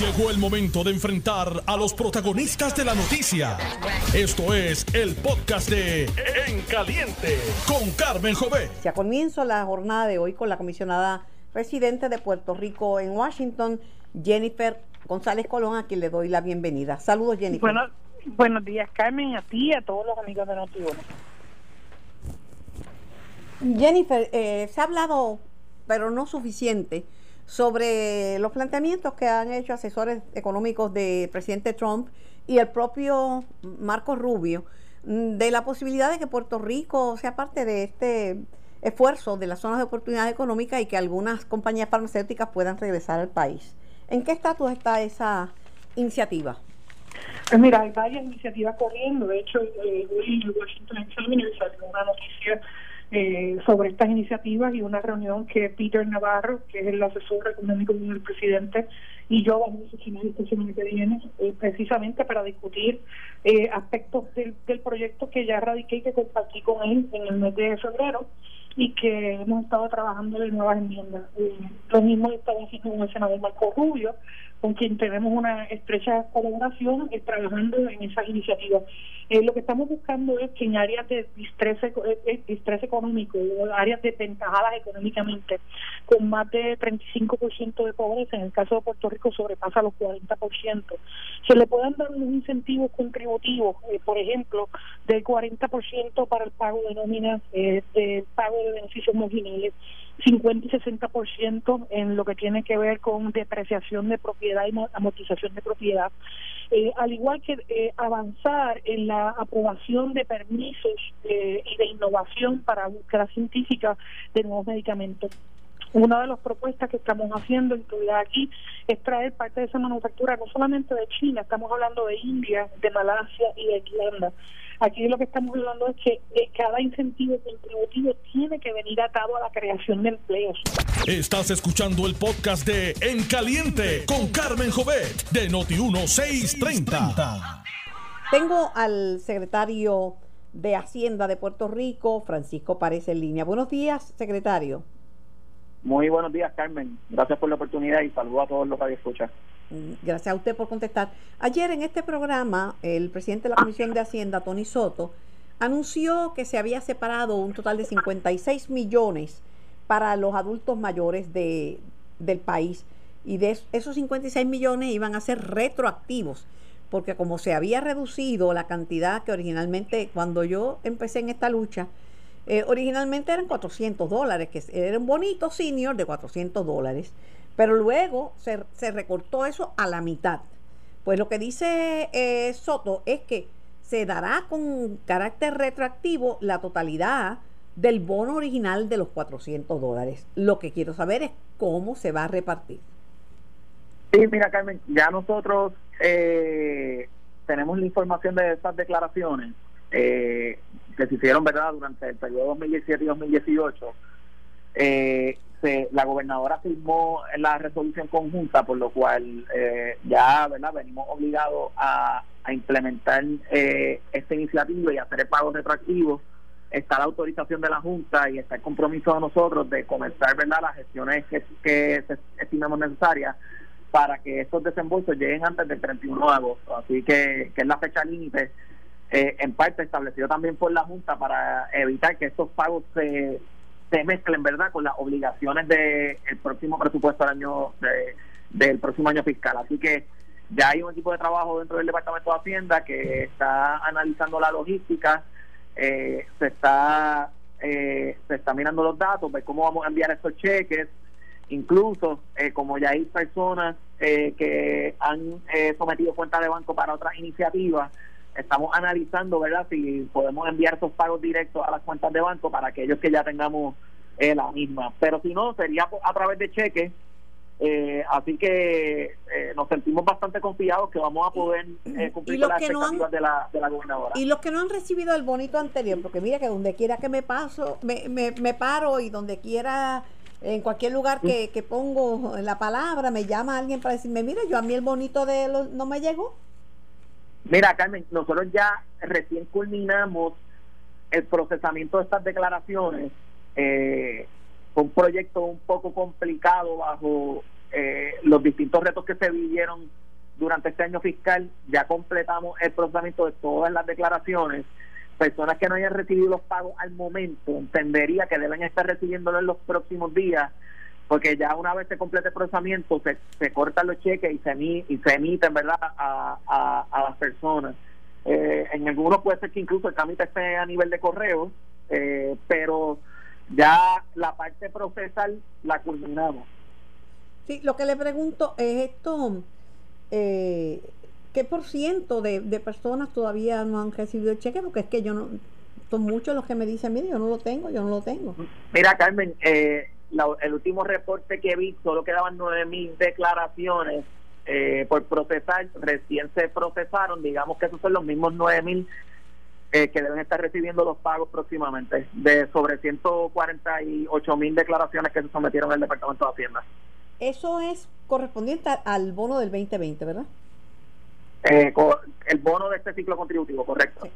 Llegó el momento de enfrentar a los protagonistas de la noticia. Esto es el podcast de En Caliente con Carmen Jové. Se comienzo la jornada de hoy con la comisionada residente de Puerto Rico en Washington, Jennifer González Colón, a quien le doy la bienvenida. Saludos, Jennifer. Bueno, buenos días, Carmen, a ti y a todos los amigos de noti Jennifer, eh, se ha hablado, pero no suficiente, sobre los planteamientos que han hecho asesores económicos del presidente Trump y el propio Marco Rubio mm, de la posibilidad de que Puerto Rico sea parte de este esfuerzo de las zonas de oportunidad económica y que algunas compañías farmacéuticas puedan regresar al país. ¿En qué estatus está esa iniciativa? Pues mira, hay varias iniciativas corriendo. De hecho, eh, hoy en Washington Examiner salió una noticia eh, sobre estas iniciativas y una reunión que Peter Navarro, que es el asesor económico del presidente, y yo vamos a sesionar esta semana que viene, eh, precisamente para discutir eh, aspectos del, del proyecto que ya radiqué y que compartí con él en el mes de febrero y que hemos estado trabajando en nuevas enmiendas. Eh, lo mismo estaba haciendo con el senador Marco Rubio, con quien tenemos una estrecha colaboración eh, trabajando en esas iniciativas. Eh, lo que estamos buscando es que en áreas de distrés, eh, estrés económico, áreas desventajadas económicamente, con más de 35% de pobreza, en el caso de Puerto Rico sobrepasa los 40%, se le puedan dar unos incentivos contributivos, por ejemplo, del 40% para el pago de nóminas, del pago de beneficios marginales, 50 y 60% en lo que tiene que ver con depreciación de propiedad y amortización de propiedad, eh, al igual que eh, avanzar en la aprobación de permisos eh, y de innovación para búsqueda científica de nuevos medicamentos. Una de las propuestas que estamos haciendo, incluida aquí, es traer parte de esa manufactura no solamente de China, estamos hablando de India, de Malasia y de Irlanda Aquí lo que estamos hablando es que eh, cada incentivo contributivo tiene que venir atado a la creación de empleos. Estás escuchando el podcast de En Caliente con Carmen Jovet de Noti1630. Tengo al secretario de Hacienda de Puerto Rico, Francisco Párez en línea. Buenos días, secretario. Muy buenos días, Carmen. Gracias por la oportunidad y saludo a todos los que escuchan. Gracias a usted por contestar. Ayer en este programa, el presidente de la Comisión de Hacienda, Tony Soto, anunció que se había separado un total de 56 millones para los adultos mayores de, del país. Y de esos 56 millones iban a ser retroactivos, porque como se había reducido la cantidad que originalmente, cuando yo empecé en esta lucha, eh, originalmente eran 400 dólares, que era un bonito senior de 400 dólares. Pero luego se, se recortó eso a la mitad. Pues lo que dice eh, Soto es que se dará con carácter retroactivo la totalidad del bono original de los 400 dólares. Lo que quiero saber es cómo se va a repartir. Sí, mira Carmen, ya nosotros eh, tenemos la información de estas declaraciones eh, que se hicieron verdad durante el periodo 2017 y 2018. Eh, la gobernadora firmó la resolución conjunta, por lo cual eh, ya verdad venimos obligados a, implementar eh, esta iniciativa y hacer el pago retroactivo. Está la autorización de la Junta y está el compromiso de nosotros de comenzar verdad las gestiones que, que estimemos necesarias para que estos desembolsos lleguen antes del 31 de agosto. Así que, que es la fecha límite, eh, en parte establecido también por la Junta para evitar que estos pagos se se mezclen verdad con las obligaciones del próximo presupuesto del año del próximo año fiscal. Así que ya hay un equipo de trabajo dentro del departamento de hacienda que está analizando la logística eh, se está eh, se está mirando los datos de cómo vamos a enviar estos cheques. Incluso eh, como ya hay personas que han sometido cuentas de banco para otras iniciativas estamos analizando, ¿verdad?, si podemos enviar esos pagos directos a las cuentas de banco para aquellos que ya tengamos eh, la misma. Pero si no, sería a través de cheques. Eh, así que eh, nos sentimos bastante confiados que vamos a poder cumplir con las expectativas de, la, de la gobernadora. Y los que no han recibido el bonito anterior, porque mira que donde quiera que me paso, me, me, me paro y donde quiera en cualquier lugar que, que, pongo la palabra, me llama alguien para decirme, mira, yo a mí el bonito de los, no me llegó. Mira, Carmen, nosotros ya recién culminamos el procesamiento de estas declaraciones. Eh, un proyecto un poco complicado bajo eh, los distintos retos que se vivieron durante este año fiscal, ya completamos el procesamiento de todas las declaraciones. Personas que no hayan recibido los pagos al momento, entendería que deben estar recibiéndolo en los próximos días, porque ya una vez se complete el procesamiento, se, se cortan los cheques y se, y se emiten ¿verdad? A, a, las personas. Eh, en algunos puede ser que incluso el trámite esté a nivel de correo, eh, pero ya la parte procesal la culminamos. Sí, lo que le pregunto es esto, eh, ¿qué por ciento de, personas todavía no han recibido el cheque? Porque es que yo no, son muchos los que me dicen, mire, yo no lo tengo, yo no lo tengo. Mira, Carmen, eh, el último reporte que vi, solo quedaban nueve mil declaraciones eh, por procesar, recién se procesaron, digamos que esos son los mismos nueve mil que deben estar recibiendo los pagos próximamente, de sobre 148 mil declaraciones que se sometieron al Departamento de Hacienda. Eso es correspondiente al bono del 2020, ¿verdad? Eh, el bono de este ciclo contributivo, correcto.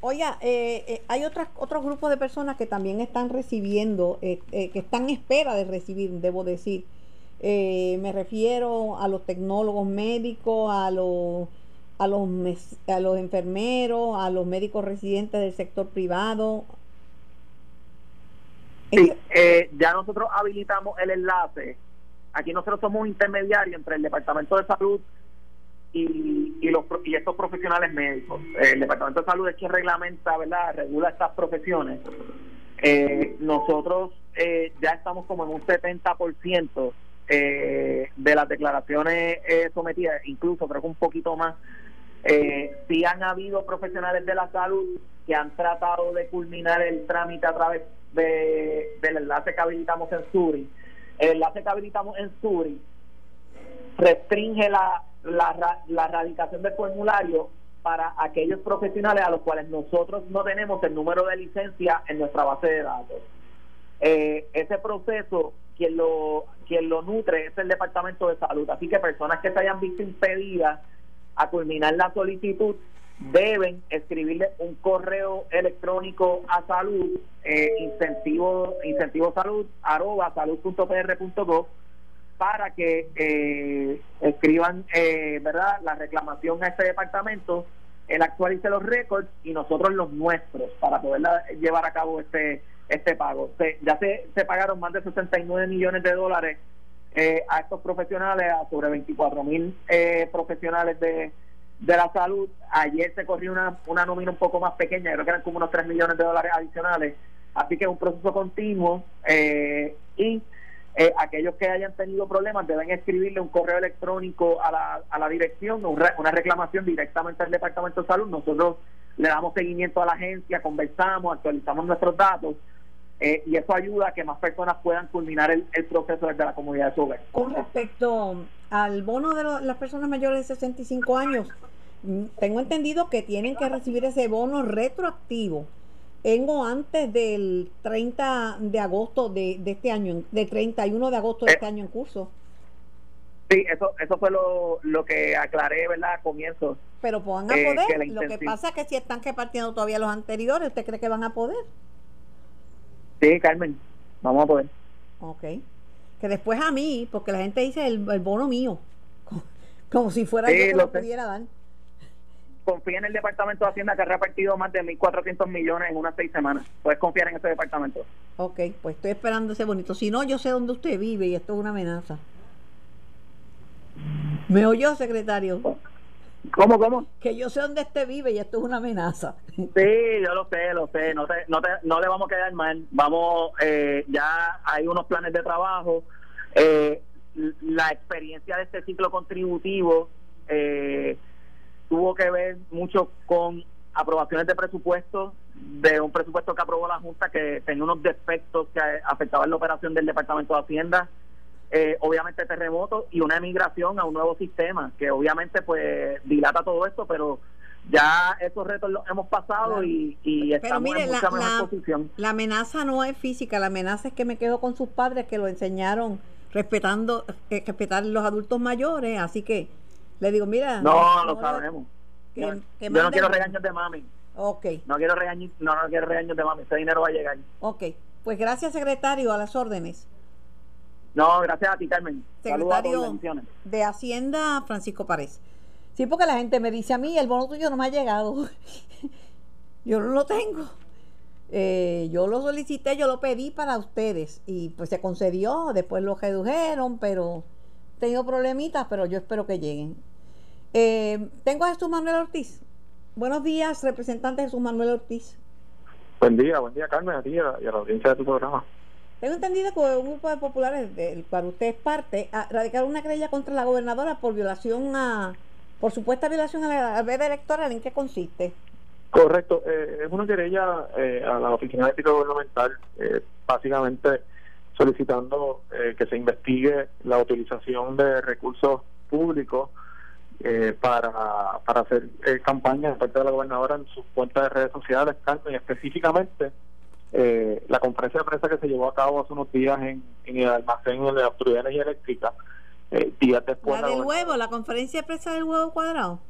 Oiga, eh, eh, hay otras, otros grupos de personas que también están recibiendo, que están en espera de recibir, debo decir. me refiero a los tecnólogos médicos, a los, a, los, a los enfermeros, a los médicos residentes del sector privado. Sí, ya nosotros habilitamos el enlace Aquí nosotros somos un intermediario entre el Departamento de Salud y, y, los, y estos profesionales médicos. El Departamento de Salud es quien reglamenta, ¿verdad? Regula estas profesiones. Eh, nosotros eh, ya estamos como en un 70% eh, de las declaraciones eh, sometidas, incluso creo que un poquito más. Eh, sí han habido profesionales de la salud que han tratado de culminar el trámite a través de, del enlace que habilitamos en Suri el enlace que habilitamos en Suri restringe la, la, la radicación del formulario para aquellos profesionales a los cuales nosotros no tenemos el número de licencia en nuestra base de datos. Eh, ese proceso, quien lo, quien lo nutre es el Departamento de Salud. Así que personas que se hayan visto impedidas a culminar la solicitud deben escribirle un correo electrónico a salud, eh, incentivo, incentivo salud, arroba salud.pr.gov, para que eh, escriban eh, verdad la reclamación a este departamento, él actualice los récords y nosotros los nuestros para poder llevar a cabo este este pago. ya se, se pagaron más de 69 millones de dólares eh, a estos profesionales, a sobre 24 mil profesionales de de la salud. Ayer se corrió una, una nómina un poco más pequeña, creo que eran como unos 3 millones de dólares adicionales. Así que es un proceso continuo eh, y eh, aquellos que hayan tenido problemas deben escribirle un correo electrónico a la, a la dirección, una reclamación directamente al Departamento de Salud. Nosotros le damos seguimiento a la agencia, conversamos, actualizamos nuestros datos. Eh, y eso ayuda a que más personas puedan culminar el, proceso desde la comunidad de su Con respecto al bono de las personas mayores de 65 años, mm, tengo entendido que tienen que recibir ese bono retroactivo en o antes del 30 de agosto de, este año, de 31 de agosto de este año en curso. Sí, eso, eso fue lo, lo que aclaré, ¿verdad? A comienzo. Pero puedan a eh, poder. lo que pasa es que si están repartiendo todavía los anteriores, ¿usted cree que van a poder? Sí, Carmen, vamos a poder. Ok. Que después a mí, porque la gente dice el, bono mío, como, si fuera yo que lo, pudiera dar. Confía en el Departamento de Hacienda que ha repartido más de 1.400 millones en unas seis semanas. Puedes confiar en ese departamento. Ok, pues estoy esperando ese bonito. Si no, yo sé dónde usted vive y esto es una amenaza. ¿Me oyó, secretario? ¿Cómo, cómo? Que yo sé dónde este vive y esto es una amenaza. Sí, yo lo sé, lo sé. No, te, no, te, no le vamos a quedar mal. Vamos, eh, ya hay unos planes de trabajo. Eh, la experiencia de este ciclo contributivo eh, tuvo que ver mucho con aprobaciones de presupuesto, de un presupuesto que aprobó la Junta que tenía unos defectos que afectaban la operación del Departamento de Hacienda eh, obviamente terremotos y una emigración a un nuevo sistema que obviamente pues dilata todo esto pero ya esos retos los hemos pasado y, estamos en mucha la, mejor posición. la amenaza no es física la amenaza es que me quedo con sus padres que lo enseñaron respetando eh, respetar los adultos mayores así que le digo mira no, lo sabemos yo, no quiero regaños de mami ok no quiero regaños no, no quiero regaños de mami ese dinero va a llegar ok pues gracias secretario a las órdenes No, gracias a ti, Carmen. Secretario de Hacienda, Francisco Párez. Sí, porque la gente me dice a mí, el bono tuyo no me ha llegado. yo no lo tengo. Eh, yo lo solicité, yo lo pedí para ustedes y pues se concedió, después lo redujeron, pero tengo problemitas, pero yo espero que lleguen. Eh, tengo a Jesús Manuel Ortiz. Buenos días, representante Jesús Manuel Ortiz. Buen día, buen día Carmen, a ti y a, la audiencia de tu programa. Tengo entendido que un grupo de populares del cual usted es parte radicaron una querella contra la gobernadora por violación a, por supuesta violación a la veda electoral. ¿En qué consiste? Correcto, eh, es una querella eh, a la Oficina de Ética Gubernamental, eh, básicamente solicitando que se investigue la utilización de recursos públicos para, para hacer campaña de parte de la gobernadora en sus cuentas de redes sociales, Carmen, y específicamente la conferencia de prensa que se llevó a cabo hace unos días en, el almacén de la Autoridad de Energía Eléctrica, días después... La del huevo, la conferencia de prensa del huevo cuadrado.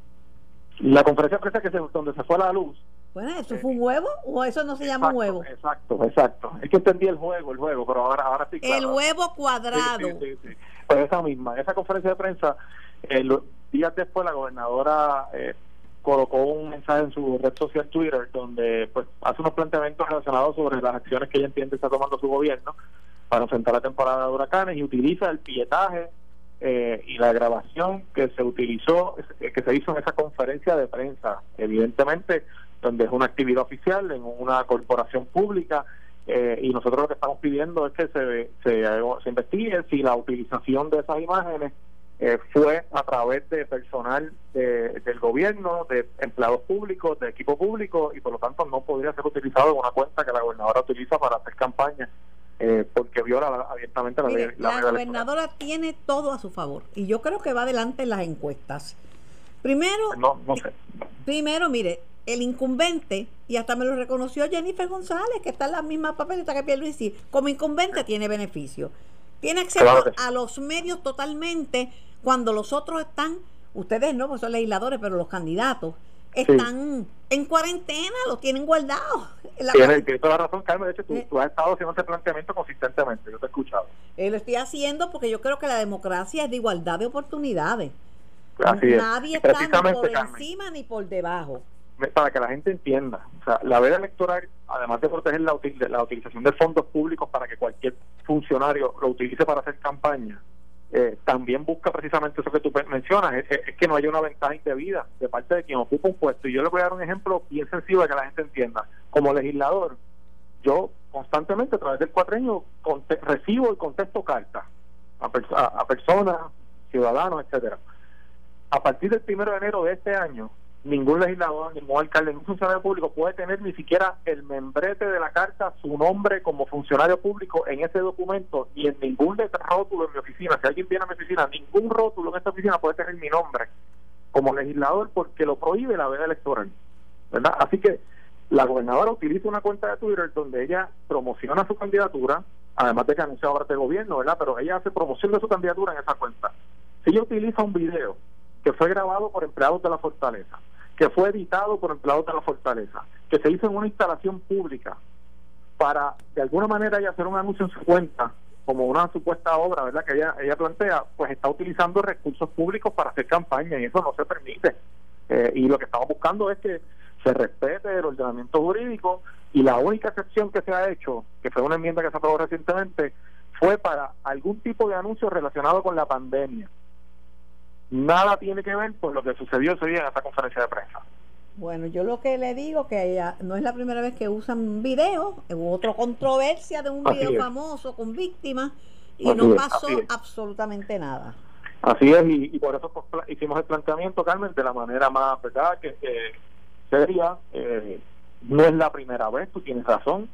La conferencia de prensa que se, donde se fue a la luz. Bueno, ¿eso fue un huevo o eso no se llama huevo? Exacto, exacto. Es que entendí el juego, el juego, pero ahora, ahora sí. El huevo cuadrado. Sí, sí, pues esa misma, esa conferencia de prensa, eh, días después la gobernadora eh, colocó un mensaje en su red social Twitter donde pues hace unos planteamientos relacionados sobre las acciones que ella entiende está tomando su gobierno para enfrentar la temporada de huracanes y utiliza el pietaje eh, y la grabación que se utilizó, eh, que se hizo en esa conferencia de prensa, evidentemente, donde es una actividad oficial en una corporación pública, eh, y nosotros lo que estamos pidiendo es que se, se, se investigue si la utilización de esas imágenes fue a través de personal del gobierno, de empleados públicos, de equipo público, y por lo tanto no podría ser utilizado en una cuenta que la gobernadora utiliza para hacer campaña eh, porque viola abiertamente la ley. La, gobernadora tiene todo a su favor y yo creo que va adelante en las encuestas. Primero, no, no sé. primero, mire, el incumbente, y hasta me lo reconoció Jennifer González, que está en la misma papeleta que Pierluisi, como incumbente tiene beneficio. Tiene acceso a los medios totalmente cuando los otros están, ustedes no, pues son legisladores, pero los candidatos están en cuarentena, lo tienen guardado. Tienes, toda la razón, Carmen. De hecho, tú, has estado haciendo ese planteamiento consistentemente. Yo te he escuchado. Eh, lo estoy haciendo porque yo creo que la democracia es de igualdad de oportunidades. Nadie está ni por encima ni por debajo. Para que la gente entienda, o sea, la veda electoral, además de proteger la, utilización de fondos públicos para que cualquier funcionario lo utilice para hacer campaña, eh, también busca precisamente eso que tú mencionas, es, que no haya una ventaja indebida de parte de quien ocupa un puesto. Y yo le voy a dar un ejemplo bien sencillo para que la gente entienda. Como legislador, yo constantemente a través del cuatreño recibo y contesto cartas a, a personas, ciudadanos, etcétera. A partir del primero de enero de este año, ningún legislador, ningún alcalde, ningún funcionario público puede tener ni siquiera el membrete de la carta, su nombre como funcionario público en ese documento y en ningún rótulo en mi oficina. Si alguien viene a mi oficina, ningún rótulo en esta oficina puede tener mi nombre como legislador porque lo prohíbe la veda electoral. ¿verdad? Así que la gobernadora utiliza una cuenta de Twitter donde ella promociona su candidatura, además de que anuncia ahora de gobierno, ¿verdad? Pero ella hace promoción de su candidatura en esa cuenta. Si ella utiliza un video que fue grabado por empleados de la Fortaleza, que fue editado por empleados de la Fortaleza, que se hizo en una instalación pública para de alguna manera ella hacer un anuncio en su cuenta como una supuesta obra, ¿verdad? Que ella, ella plantea, pues está utilizando recursos públicos para hacer campaña y eso no se permite. Eh, y lo que estamos buscando es que se respete el ordenamiento jurídico y la única excepción que se ha hecho, que fue una enmienda que se aprobó recientemente, fue para algún tipo de anuncio relacionado con la pandemia nada tiene que ver con lo que sucedió ese día en esa conferencia de prensa. Bueno, yo lo que le digo que ella, no es la primera vez que usan video, hubo otra controversia de un video famoso con víctimas y no pasó absolutamente nada. Así es, y, por eso pues, hicimos el planteamiento, Carmen, de la manera más, ¿verdad?, que sería, eh, no es la primera vez, tú tienes razón,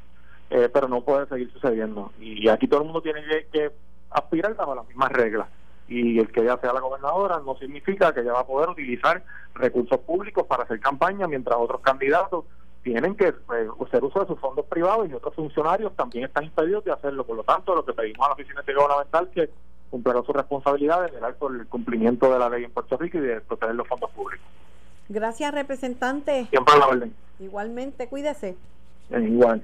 eh, pero no puede seguir sucediendo. Y aquí todo el mundo tiene que, que aspirar a las mismas reglas y el que ella sea la gobernadora no significa que ella va a poder utilizar recursos públicos para hacer campaña mientras otros candidatos tienen que eh, hacer uso de sus fondos privados y otros funcionarios también están impedidos de hacerlo. Por lo tanto, lo que pedimos a la Oficina de Gubernamental que cumplirá su responsabilidad de velar por el cumplimiento de la ley en Puerto Rico y de proteger los fondos públicos. Gracias, representante. Siempre a la orden. Igualmente, cuídese. igual.